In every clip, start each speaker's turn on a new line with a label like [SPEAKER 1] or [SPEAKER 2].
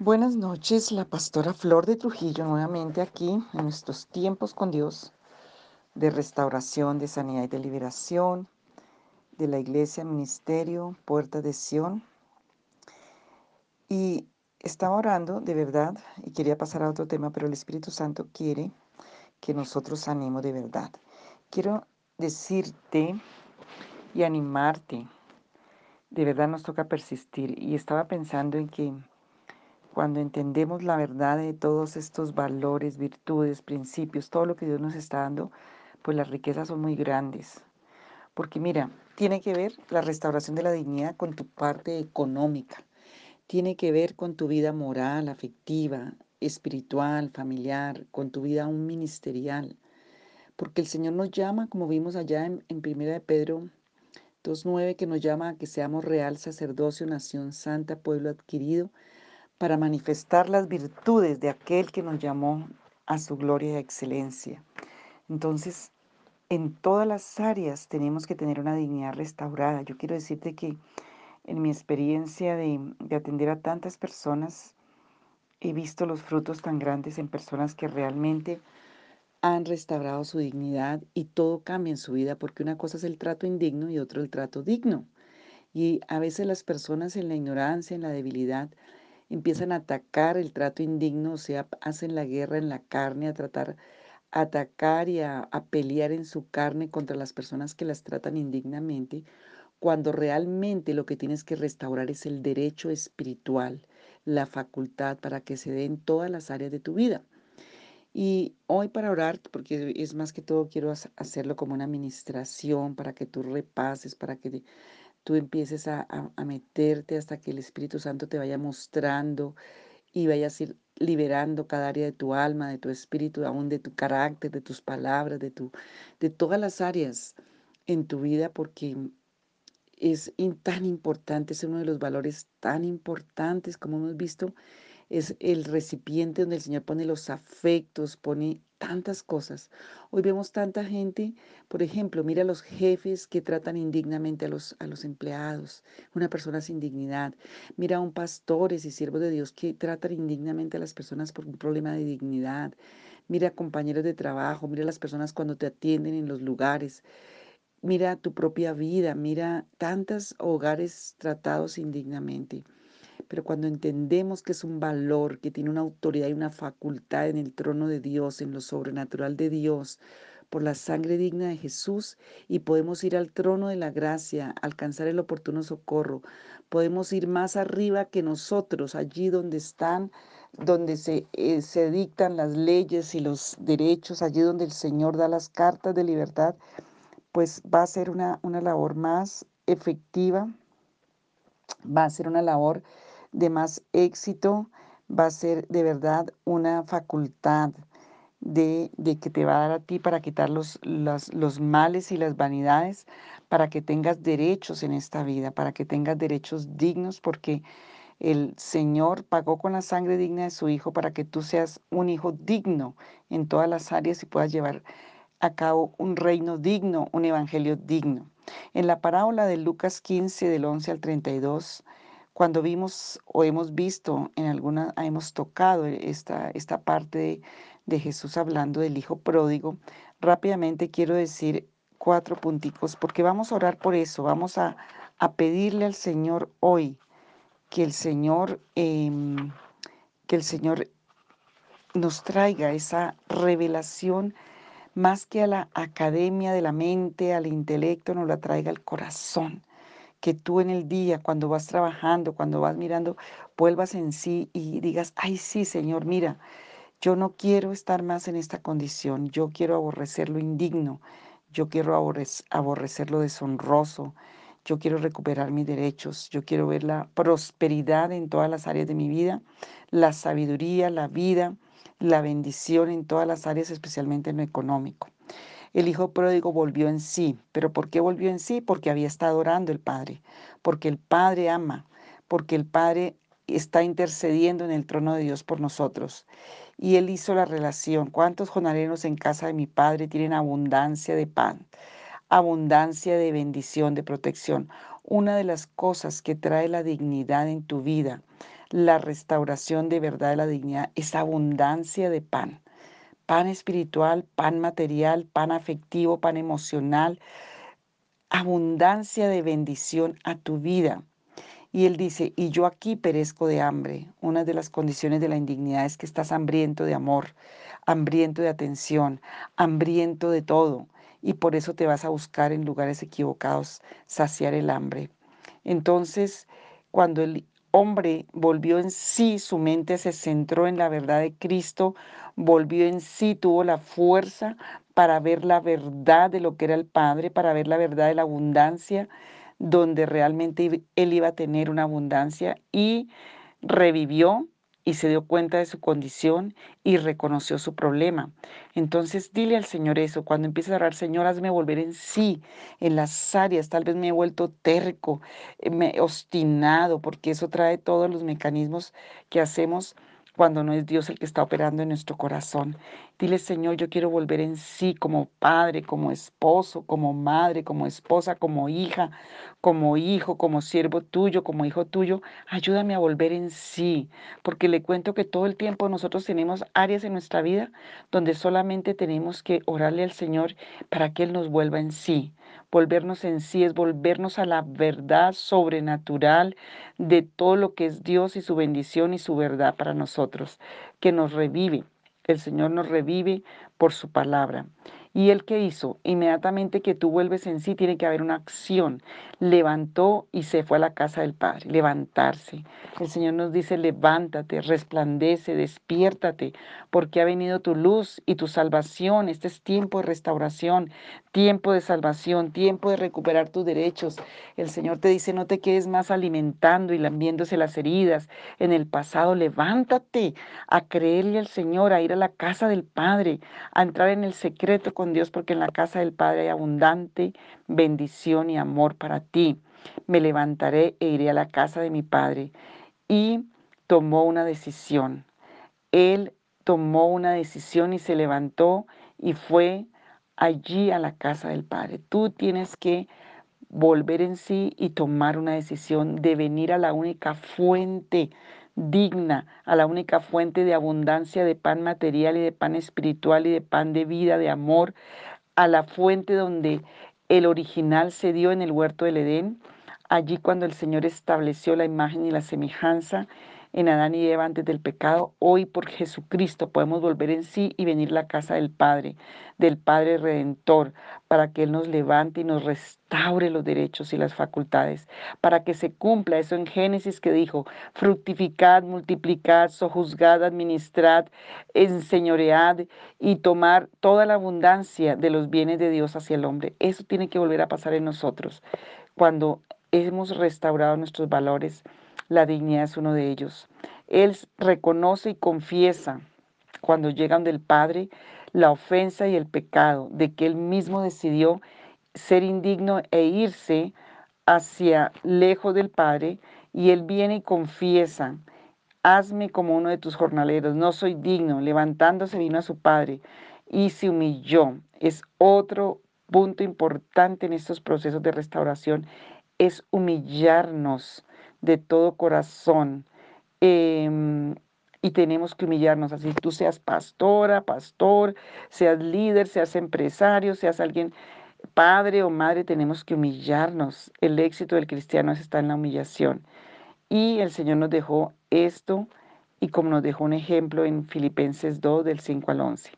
[SPEAKER 1] Buenas noches, la pastora Flor de Trujillo nuevamente aquí en nuestros tiempos con Dios de restauración, de sanidad y de liberación de la Iglesia Ministerio Puerta de Sión. Y estaba orando de verdad y quería pasar a otro tema, pero el Espíritu Santo quiere que nosotros sanemos de verdad. Quiero decirte y animarte. De verdad nos toca persistir. Y estaba pensando en que cuando entendemos la verdad de todos estos valores, virtudes, principios, todo lo que Dios nos está dando, pues las riquezas son muy grandes. Porque mira, tiene que ver la restauración de la dignidad con tu parte económica, tiene que ver con tu vida moral, afectiva, espiritual, familiar, con tu vida aún ministerial. Porque el Señor nos llama, como vimos allá en, en Primera de Pedro 2.9, que nos llama a que seamos real sacerdocio, nación santa, pueblo adquirido, para manifestar las virtudes de aquel que nos llamó a su gloria y excelencia. Entonces, en todas las áreas tenemos que tener una dignidad restaurada. Yo quiero decirte que en mi experiencia de, de atender a tantas personas, he visto los frutos tan grandes en personas que realmente han restaurado su dignidad y todo cambia en su vida porque una cosa es el trato indigno y otro el trato digno. Y a veces las personas en la ignorancia, en la debilidad, empiezan a atacar el trato indigno, o sea, hacen la guerra en la carne, a tratar, a atacar y a, a pelear en su carne contra las personas que las tratan indignamente, cuando realmente lo que tienes que restaurar es el derecho espiritual, la facultad para que se dé en todas las áreas de tu vida. Y hoy para orar, porque es más que todo quiero hacerlo como una administración para que tú repases, para que tú empieces a, meterte hasta que el Espíritu Santo te vaya mostrando y vayas a ir liberando cada área de tu alma, de tu espíritu, aún de tu carácter, de tus palabras, de, tu, de todas las áreas en tu vida, porque es tan importante, es uno de los valores tan importantes como hemos visto es el recipiente donde el Señor pone los afectos, pone tantas cosas. Hoy vemos tanta gente, por ejemplo, mira los jefes que tratan indignamente a los, a los empleados, una persona sin dignidad. Mira a un pastores y siervos de Dios que tratan indignamente a las personas por un problema de dignidad. Mira compañeros de trabajo, mira las personas cuando te atienden en los lugares. Mira tu propia vida, mira tantos hogares tratados indignamente. Pero cuando entendemos que es un valor, que tiene una autoridad y una facultad en el trono de Dios, en lo sobrenatural de Dios, por la sangre digna de Jesús, y podemos ir al trono de la gracia, alcanzar el oportuno socorro, podemos ir más arriba que nosotros, allí donde están, donde se, eh, se dictan las leyes y los derechos, allí donde el Señor da las cartas de libertad, pues va a ser una, una labor más efectiva, va a ser una labor de más éxito, va a ser de verdad una facultad de, que te va a dar a ti para quitar los, los males y las vanidades, para que tengas derechos en esta vida, para que tengas derechos dignos, porque el Señor pagó con la sangre digna de su Hijo para que tú seas un hijo digno en todas las áreas y puedas llevar a cabo un reino digno, un evangelio digno. En la parábola de Lucas 15, del 11 al 32, cuando vimos o hemos visto en alguna, hemos tocado esta, esta parte de, Jesús hablando del Hijo pródigo, rápidamente quiero decir cuatro punticos, porque vamos a orar por eso, vamos a, pedirle al Señor hoy que el Señor, em, que el Señor nos traiga esa revelación más que a la academia de la mente, al intelecto, nos la traiga al corazón que tú en el día, cuando vas trabajando, cuando vas mirando, vuelvas en sí y digas, ay sí, Señor, mira, yo no quiero estar más en esta condición, yo quiero aborrecer lo indigno, yo quiero aborrecer lo deshonroso, yo quiero recuperar mis derechos, yo quiero ver la prosperidad en todas las áreas de mi vida, la sabiduría, la vida, la bendición en todas las áreas, especialmente en lo económico. El hijo pródigo volvió en sí. ¿Pero por qué volvió en sí? Porque había estado orando el Padre, porque el Padre ama, porque el Padre está intercediendo en el trono de Dios por nosotros. Y él hizo la relación. ¿Cuántos jornaleros en casa de mi Padre tienen abundancia de pan? Abundancia de bendición, de protección. Una de las cosas que trae la dignidad en tu vida, la restauración de verdad de la dignidad es abundancia de pan. Pan espiritual, pan material, pan afectivo, pan emocional, abundancia de bendición a tu vida. Y él dice, y yo aquí perezco de hambre. Una de las condiciones de la indignidad es que estás hambriento de amor, hambriento de atención, hambriento de todo. Y por eso te vas a buscar en lugares equivocados saciar el hambre. Entonces, cuando el hombre volvió en sí, su mente se centró en la verdad de Cristo, volvió en sí, tuvo la fuerza para ver la verdad de lo que era el Padre, para ver la verdad de la abundancia, donde realmente él iba a tener una abundancia y revivió y se dio cuenta de su condición y reconoció su problema. Entonces dile al Señor eso, cuando empieces a orar, Señor, hazme volver en sí, en las áreas, tal vez me he vuelto terco, eh, me, obstinado, porque eso trae todos los mecanismos que hacemos cuando no es Dios el que está operando en nuestro corazón. Dile, Señor, yo quiero volver en sí como padre, como esposo, como madre, como esposa, como hija, como hijo, como siervo tuyo, como hijo tuyo. Ayúdame a volver en sí, porque le cuento que todo el tiempo nosotros tenemos áreas en nuestra vida donde solamente tenemos que orarle al Señor para que Él nos vuelva en sí. Volvernos en sí es volvernos a la verdad sobrenatural de todo lo que es Dios y su bendición y su verdad para nosotros, que nos revive. El Señor nos revive por su palabra. ¿Y él qué hizo? Inmediatamente que tú vuelves en sí, tiene que haber una acción. Levantó y se fue a la casa del Padre. Levantarse. El Señor nos dice, levántate, resplandece, despiértate, porque ha venido tu luz y tu salvación. Este es tiempo de restauración, tiempo de salvación, tiempo de recuperar tus derechos. El Señor te dice, no te quedes más alimentando y lambiéndose las heridas en el pasado. Levántate a creerle al Señor, a ir a la casa del Padre, a entrar en el secreto con Dios, porque en la casa del Padre hay abundante bendición y amor para ti. Me levantaré e iré a la casa de mi Padre. Y tomó una decisión. Él tomó una decisión y se levantó y fue allí a la casa del Padre. Tú tienes que volver en sí y tomar una decisión de venir a la única fuente digna, a la única fuente de abundancia de pan material y de pan espiritual y de pan de vida, de amor, a la fuente donde el original se dio en el huerto del Edén, allí cuando el Señor estableció la imagen y la semejanza en Adán y Eva antes del pecado, hoy por Jesucristo podemos volver en sí y venir a la casa del Padre, del Padre Redentor, para que Él nos levante y nos restaure los derechos y las facultades, para que se cumpla eso en Génesis que dijo, fructificad, multiplicad, sojuzgad, administrad, enseñoread y tomar toda la abundancia de los bienes de Dios hacia el hombre. Eso tiene que volver a pasar en nosotros. Cuando hemos restaurado nuestros valores, la dignidad es uno de ellos. Él reconoce y confiesa cuando llegan del Padre la ofensa y el pecado, de que él mismo decidió ser indigno e irse hacia lejos del Padre, y él viene y confiesa, hazme como uno de tus jornaleros, no soy digno, levantándose vino a su Padre y se humilló. Es otro punto importante en estos procesos de restauración, es humillarnos de todo corazón. Em, y tenemos que humillarnos, así tú seas pastora, pastor, seas líder, seas empresario, seas alguien padre o madre, tenemos que humillarnos. El éxito del cristiano está en la humillación. Y el Señor nos dejó esto y como nos dejó un ejemplo en Filipenses 2 del 5 al 11.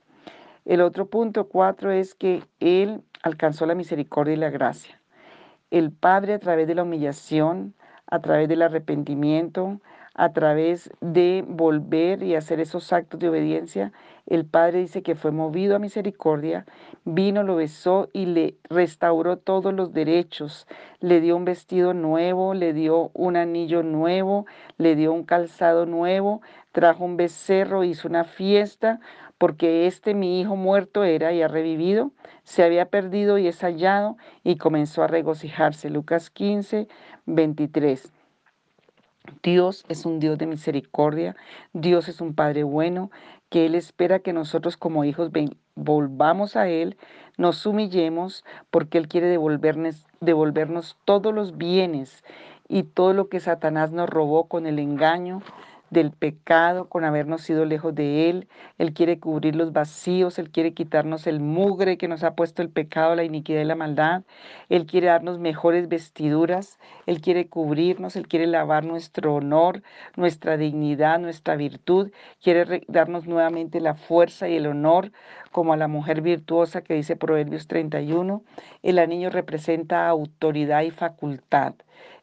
[SPEAKER 1] El otro punto 4 es que Él alcanzó la misericordia y la gracia. El Padre a través de la humillación a través del arrepentimiento, a través de volver y hacer esos actos de obediencia, el Padre dice que fue movido a misericordia, vino, lo besó y le restauró todos los derechos, le dio un vestido nuevo, le dio un anillo nuevo, le dio un calzado nuevo, trajo un becerro, hizo una fiesta, porque este mi hijo muerto era y ha revivido, se había perdido y es hallado, y comenzó a regocijarse. Lucas 15, 23. Dios es un Dios de misericordia, Dios es un Padre bueno, que Él espera que nosotros como hijos volvamos a Él, nos humillemos, porque Él quiere devolvernos, devolvernos todos los bienes y todo lo que Satanás nos robó con el engaño del pecado, con habernos sido lejos de Él. Él quiere cubrir los vacíos, Él quiere quitarnos el mugre que nos ha puesto el pecado, la iniquidad y la maldad. Él quiere darnos mejores vestiduras, Él quiere cubrirnos, Él quiere lavar nuestro honor, nuestra dignidad, nuestra virtud. Quiere darnos nuevamente la fuerza y el honor como a la mujer virtuosa que dice Proverbios 31. El anillo representa autoridad y facultad.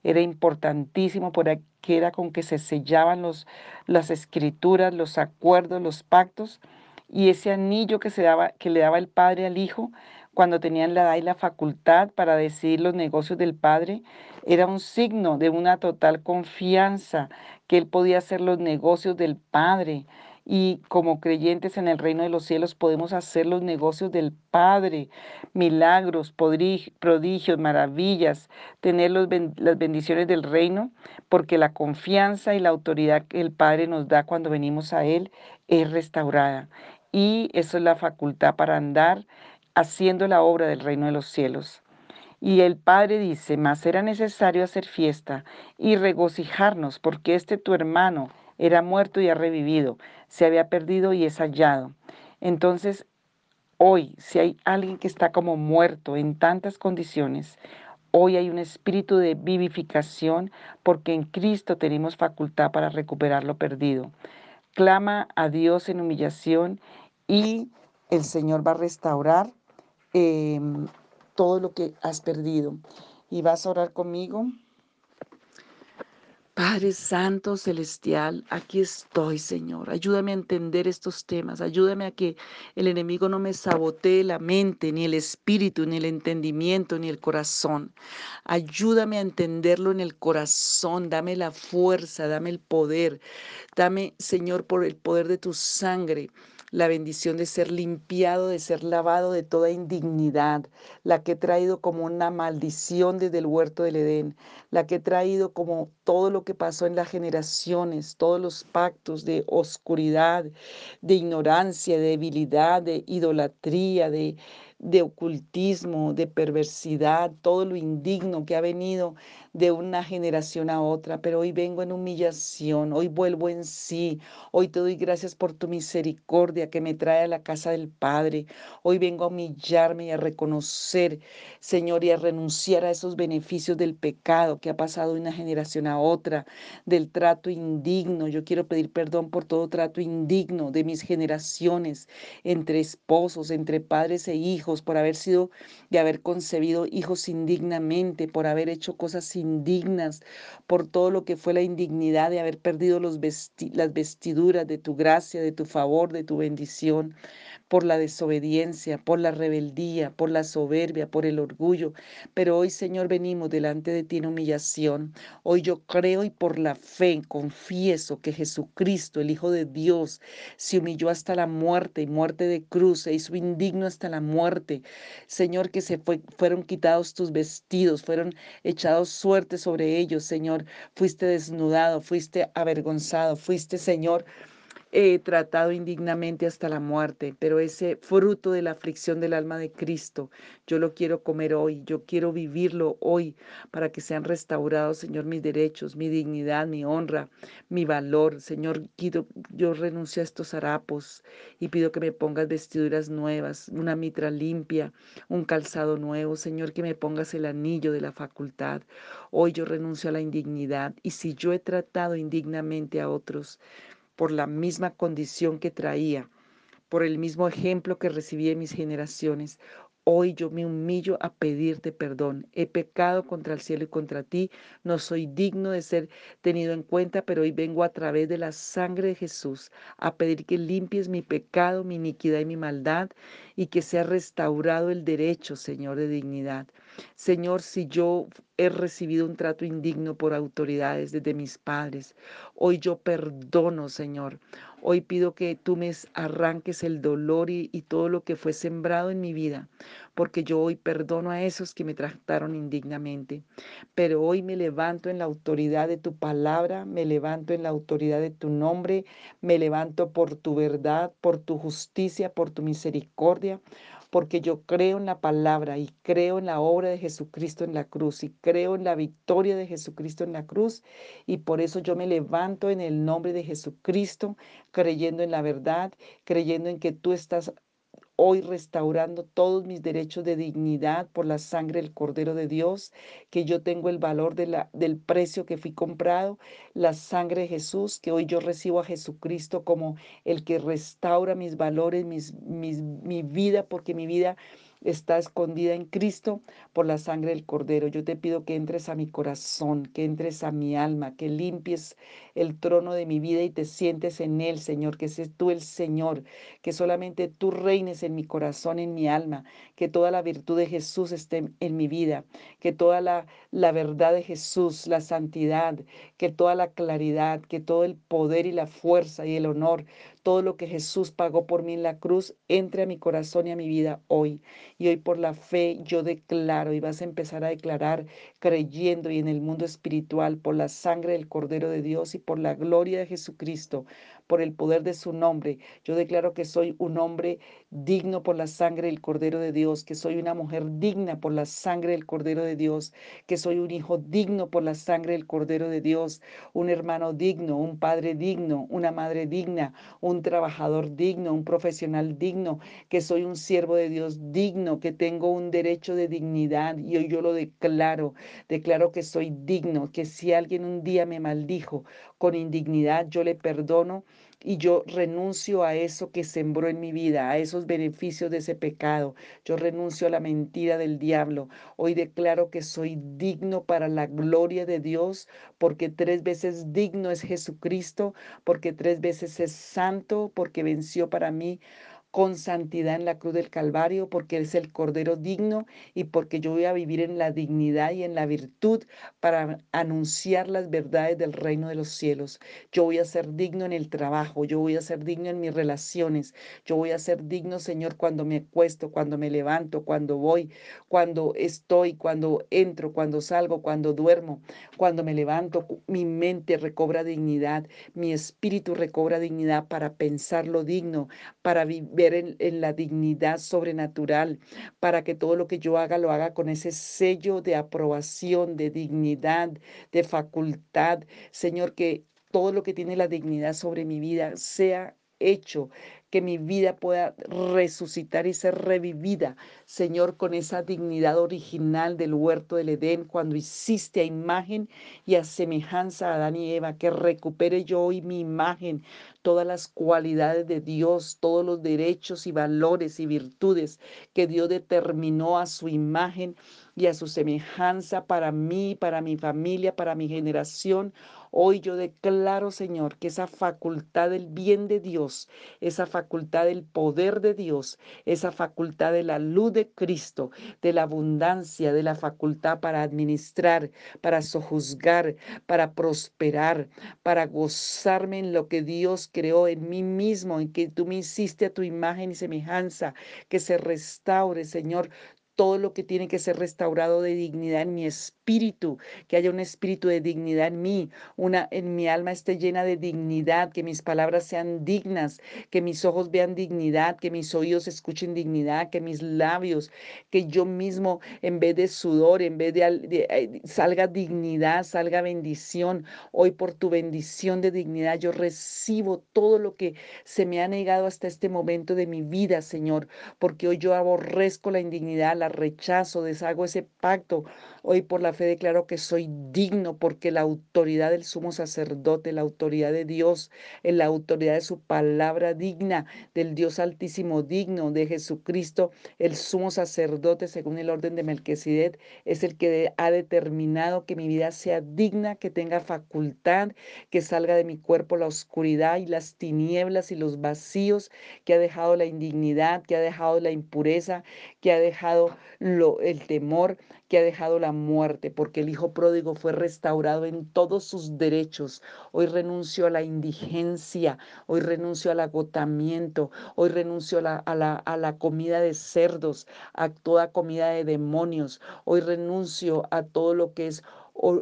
[SPEAKER 1] Era importantísimo por que era con que se sellaban los, las escrituras, los acuerdos, los pactos, y ese anillo que, se daba, que le daba el padre al hijo cuando tenían la edad y la facultad para decidir los negocios del padre, era un signo de una total confianza que él podía hacer los negocios del padre, y como creyentes en el reino de los cielos podemos hacer los negocios del Padre, milagros, prodigios, maravillas, tener las bendiciones del reino, porque la confianza y la autoridad que el Padre nos da cuando venimos a Él es restaurada. Y eso es la facultad para andar haciendo la obra del reino de los cielos. Y el Padre dice, mas era necesario hacer fiesta y regocijarnos, porque este tu hermano, era muerto y ha revivido, se había perdido y es hallado. Entonces, hoy, si hay alguien que está como muerto en tantas condiciones, hoy hay un espíritu de vivificación porque en Cristo tenemos facultad para recuperar lo perdido. Clama a Dios en humillación y el Señor va a restaurar em, todo lo que has perdido. Y vas a orar conmigo. Padre Santo Celestial, aquí estoy, Señor. Ayúdame a entender estos temas. Ayúdame a que el enemigo no me sabotee la mente, ni el espíritu, ni el entendimiento, ni el corazón. Ayúdame a entenderlo en el corazón. Dame la fuerza, dame el poder. Dame, Señor, por el poder de tu sangre la bendición de ser limpiado, de ser lavado de toda indignidad, la que he traído como una maldición desde el huerto del Edén, la que he traído como todo lo que pasó en las generaciones, todos los pactos de oscuridad, de ignorancia, de debilidad, de idolatría, de de ocultismo, de perversidad, todo lo indigno que ha venido de una generación a otra, pero hoy vengo en humillación, hoy vuelvo en sí, hoy te doy gracias por tu misericordia que me trae a la casa del Padre, hoy vengo a humillarme y a reconocer, Señor, y a renunciar a esos beneficios del pecado que ha pasado de una generación a otra, del trato indigno, yo quiero pedir perdón por todo trato indigno de mis generaciones, entre esposos, entre padres e hijos, por haber sido y haber concebido hijos indignamente, por haber hecho cosas indignas, por todo lo que fue la indignidad de haber perdido las vestiduras de tu gracia, de tu favor, de tu bendición por la desobediencia, por la rebeldía, por la soberbia, por el orgullo. Pero hoy, Señor, venimos delante de ti en humillación. Hoy yo creo y por la fe confieso que Jesucristo, el Hijo de Dios, se humilló hasta la muerte y muerte de cruz, se hizo indigno hasta la muerte. Señor, que se fueron quitados tus vestidos, fueron echados suerte sobre ellos, Señor. Fuiste desnudado, fuiste avergonzado, fuiste, Señor, he tratado indignamente hasta la muerte, pero ese fruto de la aflicción del alma de Cristo, yo lo quiero comer hoy, yo quiero vivirlo hoy para que sean restaurados, Señor, mis derechos, mi dignidad, mi honra, mi valor. Señor, yo renuncio a estos harapos y pido que me pongas vestiduras nuevas, una mitra limpia, un calzado nuevo, Señor, que me pongas el anillo de la facultad. Hoy yo renuncio a la indignidad y si yo he tratado indignamente a otros, por la misma condición que traía, por el mismo ejemplo que recibí en mis generaciones. Hoy yo me humillo a pedirte perdón. He pecado contra el cielo y contra ti. No soy digno de ser tenido en cuenta, pero hoy vengo a través de la sangre de Jesús a pedir que limpies mi pecado, mi iniquidad y mi maldad y que sea restaurado el derecho, Señor, de dignidad. Señor, si yo he recibido un trato indigno por autoridades desde mis padres, hoy yo perdono, Señor. Hoy pido que tú me arranques el dolor y, todo lo que fue sembrado en mi vida, porque yo hoy perdono a esos que me trataron indignamente. Pero hoy me levanto en la autoridad de tu palabra, me levanto en la autoridad de tu nombre, me levanto por tu verdad, por tu justicia, por tu misericordia porque yo creo en la palabra y creo en la obra de Jesucristo en la cruz y creo en la victoria de Jesucristo en la cruz y por eso yo me levanto en el nombre de Jesucristo, creyendo en la verdad, creyendo en que tú estás hoy restaurando todos mis derechos de dignidad por la sangre del Cordero de Dios, que yo tengo el valor del precio que fui comprado, la sangre de Jesús, que hoy yo recibo a Jesucristo como el que restaura mis valores, mis, mis, mi vida, porque mi vida está escondida en Cristo por la sangre del Cordero. Yo te pido que entres a mi corazón, que entres a mi alma, que limpies el trono de mi vida y te sientes en él, Señor, que seas tú el Señor, que solamente tú reines en mi corazón, en mi alma, que toda la virtud de Jesús esté en mi vida, que toda la, la verdad de Jesús, la santidad, que toda la claridad, que todo el poder y la fuerza y el honor, todo lo que Jesús pagó por mí en la cruz, entre a mi corazón y a mi vida hoy. Y hoy por la fe yo declaro y vas a empezar a declarar creyendo y en el mundo espiritual por la sangre del Cordero de Dios y por la gloria de Jesucristo, por el poder de su nombre. Yo declaro que soy un hombre digno por la sangre del Cordero de Dios, que soy una mujer digna por la sangre del Cordero de Dios, que soy un hijo digno por la sangre del Cordero de Dios, un hermano digno, un padre digno, una madre digna, un trabajador digno, un profesional digno, que soy un siervo de Dios digno, que tengo un derecho de dignidad y hoy yo lo declaro, declaro que soy digno, que si alguien un día me maldijo con indignidad, yo le perdono y yo renuncio a eso que sembró en mi vida, a esos beneficios de ese pecado. Yo renuncio a la mentira del diablo. Hoy declaro que soy digno para la gloria de Dios, porque tres veces digno es Jesucristo, porque tres veces es santo, porque venció para mí con santidad en la cruz del Calvario, porque es el Cordero digno y porque yo voy a vivir en la dignidad y en la virtud para anunciar las verdades del reino de los cielos. Yo voy a ser digno en el trabajo, yo voy a ser digno en mis relaciones, yo voy a ser digno, Señor, cuando me acuesto, cuando me levanto, cuando voy, cuando estoy, cuando entro, cuando salgo, cuando duermo, cuando me levanto, mi mente recobra dignidad, mi espíritu recobra dignidad para pensar lo digno, para vivir en, la dignidad sobrenatural, para que todo lo que yo haga lo haga con ese sello de aprobación, de dignidad, de facultad. Señor, que todo lo que tiene la dignidad sobre mi vida sea hecho que mi vida pueda resucitar y ser revivida, Señor, con esa dignidad original del huerto del Edén, cuando hiciste a imagen y a semejanza a Adán y Eva, que recupere yo hoy mi imagen, todas las cualidades de Dios, todos los derechos y valores y virtudes que Dios determinó a su imagen y a su semejanza para mí, para mi familia, para mi generación. Hoy yo declaro, Señor, que esa facultad del bien de Dios, esa facultad del poder de Dios, esa facultad de la luz de Cristo, de la abundancia, de la facultad para administrar, para sojuzgar, para prosperar, para gozarme en lo que Dios creó en mí mismo, en que tú me hiciste a tu imagen y semejanza, que se restaure, Señor, todo lo que tiene que ser restaurado de dignidad en mi espíritu, que haya un espíritu de dignidad en mí, una en mi alma esté llena de dignidad, que mis palabras sean dignas, que mis ojos vean dignidad, que mis oídos escuchen dignidad, que mis labios, que yo mismo en vez de sudor, en vez de, salga dignidad, salga bendición. Hoy por tu bendición de dignidad yo recibo todo lo que se me ha negado hasta este momento de mi vida, Señor, porque hoy yo aborrezco la indignidad, la rechazo, deshago ese pacto. Hoy por la fe declaro que soy digno porque la autoridad del sumo sacerdote, la autoridad de Dios, la autoridad de su palabra digna, del Dios altísimo digno, de Jesucristo, el sumo sacerdote según el orden de Melquisedec, es el que ha determinado que mi vida sea digna, que tenga facultad, que salga de mi cuerpo la oscuridad y las tinieblas y los vacíos, que ha dejado la indignidad, que ha dejado la impureza, que ha dejado el temor que ha dejado la muerte, porque el Hijo pródigo fue restaurado en todos sus derechos. Hoy renuncio a la indigencia, hoy renuncio al agotamiento, hoy renuncio a la, a la, a la comida de cerdos, a toda comida de demonios, hoy renuncio a todo lo que es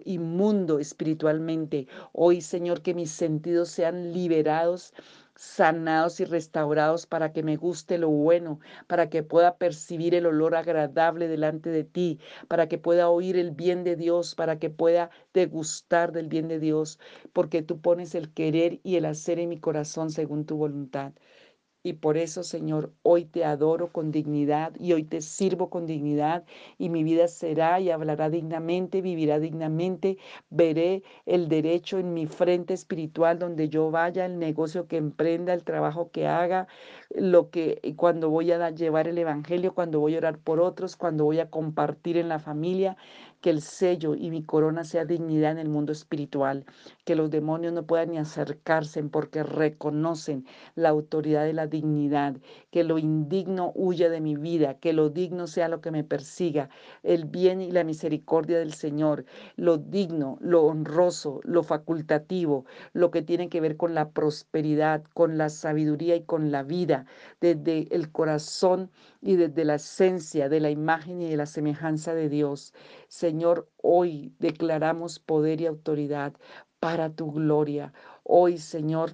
[SPEAKER 1] inmundo espiritualmente. Hoy, Señor, que mis sentidos sean liberados sanados y restaurados para que me guste lo bueno, para que pueda percibir el olor agradable delante de ti, para que pueda oír el bien de Dios, para que pueda degustar del bien de Dios, porque tú pones el querer y el hacer en mi corazón según tu voluntad. Y por eso, Señor, hoy te adoro con dignidad y hoy te sirvo con dignidad y mi vida será y hablará dignamente, vivirá dignamente. Veré el derecho en mi frente espiritual donde yo vaya, el negocio que emprenda, el trabajo que haga, lo que cuando voy a llevar el evangelio, cuando voy a orar por otros, cuando voy a compartir en la familia, que el sello y mi corona sea dignidad en el mundo espiritual, que los demonios no puedan ni acercarse porque reconocen la autoridad de la dignidad, que lo indigno huya de mi vida, que lo digno sea lo que me persiga, el bien y la misericordia del Señor, lo digno, lo honroso, lo facultativo, lo que tiene que ver con la prosperidad, con la sabiduría y con la vida, desde el corazón y desde la esencia de la imagen y de la semejanza de Dios. Señor, hoy declaramos poder y autoridad para tu gloria. Hoy, Señor,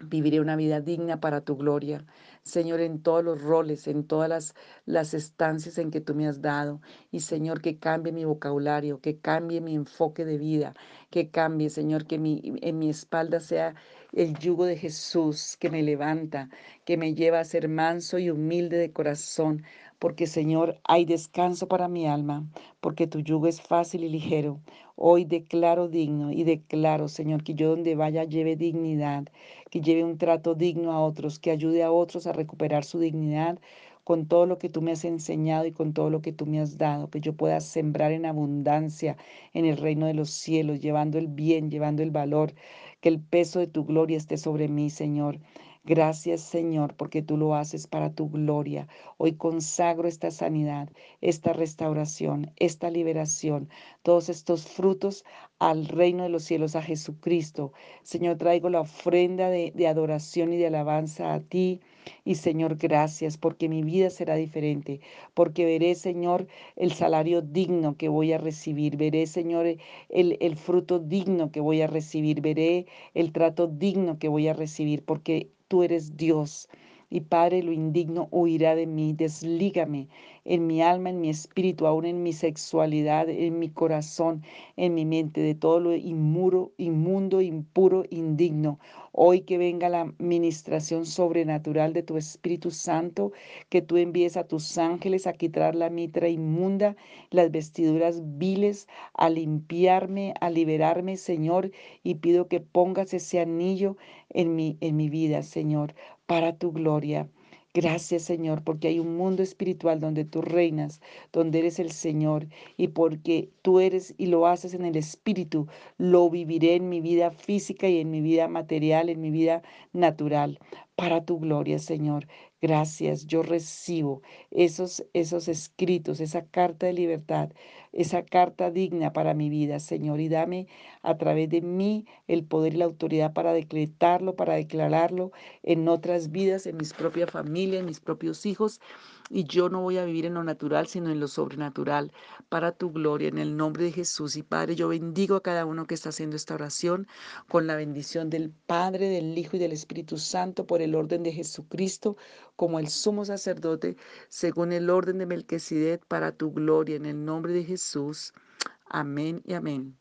[SPEAKER 1] Viviré una vida digna para tu gloria, Señor, en todos los roles, en todas las, estancias en que tú me has dado. Y Señor, que cambie mi vocabulario, que cambie mi enfoque de vida, que cambie, Señor, que en mi espalda sea el yugo de Jesús que me levanta, que me lleva a ser manso y humilde de corazón, porque Señor, hay descanso para mi alma, porque tu yugo es fácil y ligero. Hoy declaro digno y declaro, Señor, que yo donde vaya lleve dignidad, que lleve un trato digno a otros, que ayude a otros a recuperar su dignidad con todo lo que tú me has enseñado y con todo lo que tú me has dado, que yo pueda sembrar en abundancia en el reino de los cielos, llevando el bien, llevando el valor, que el peso de tu gloria esté sobre mí, Señor. Gracias Señor, porque tú lo haces para tu gloria. Hoy consagro esta sanidad, esta restauración, esta liberación, todos estos frutos al reino de los cielos, a Jesucristo. Señor, traigo la ofrenda de, adoración y de alabanza a ti. Y Señor, gracias porque mi vida será diferente, porque veré, Señor, el salario digno que voy a recibir, veré, Señor, el, el fruto digno que voy a recibir, veré el trato digno que voy a recibir, porque tú eres Dios. Y Padre, lo indigno huirá de mí, deslígame en mi alma, en mi espíritu, aún en mi sexualidad, en mi corazón, en mi mente, de todo lo inmuro, inmundo, impuro, indigno. Hoy que venga la ministración sobrenatural de tu Espíritu Santo, que tú envíes a tus ángeles a quitar la mitra inmunda, las vestiduras viles, a limpiarme, a liberarme, Señor, y pido que pongas ese anillo en mi, en mi vida, Señor, para tu gloria. Gracias Señor, porque hay un mundo espiritual donde tú reinas, donde eres el Señor y porque tú eres y lo haces en el espíritu, lo viviré en mi vida física y en mi vida material, en mi vida natural, para tu gloria Señor. Gracias, yo recibo esos, esos escritos, esa carta de libertad, esa carta digna para mi vida, Señor, y dame a través de mí el poder y la autoridad para decretarlo, para declararlo en otras vidas, en mis propias familias, en mis propios hijos. Y yo no voy a vivir en lo natural, sino en lo sobrenatural, para tu gloria, en el nombre de Jesús. Y Padre, yo bendigo a cada uno que está haciendo esta oración con la bendición del Padre, del Hijo y del Espíritu Santo, por el orden de Jesucristo, como el sumo sacerdote, según el orden de Melquisedec, para tu gloria, en el nombre de Jesús. Amén y amén.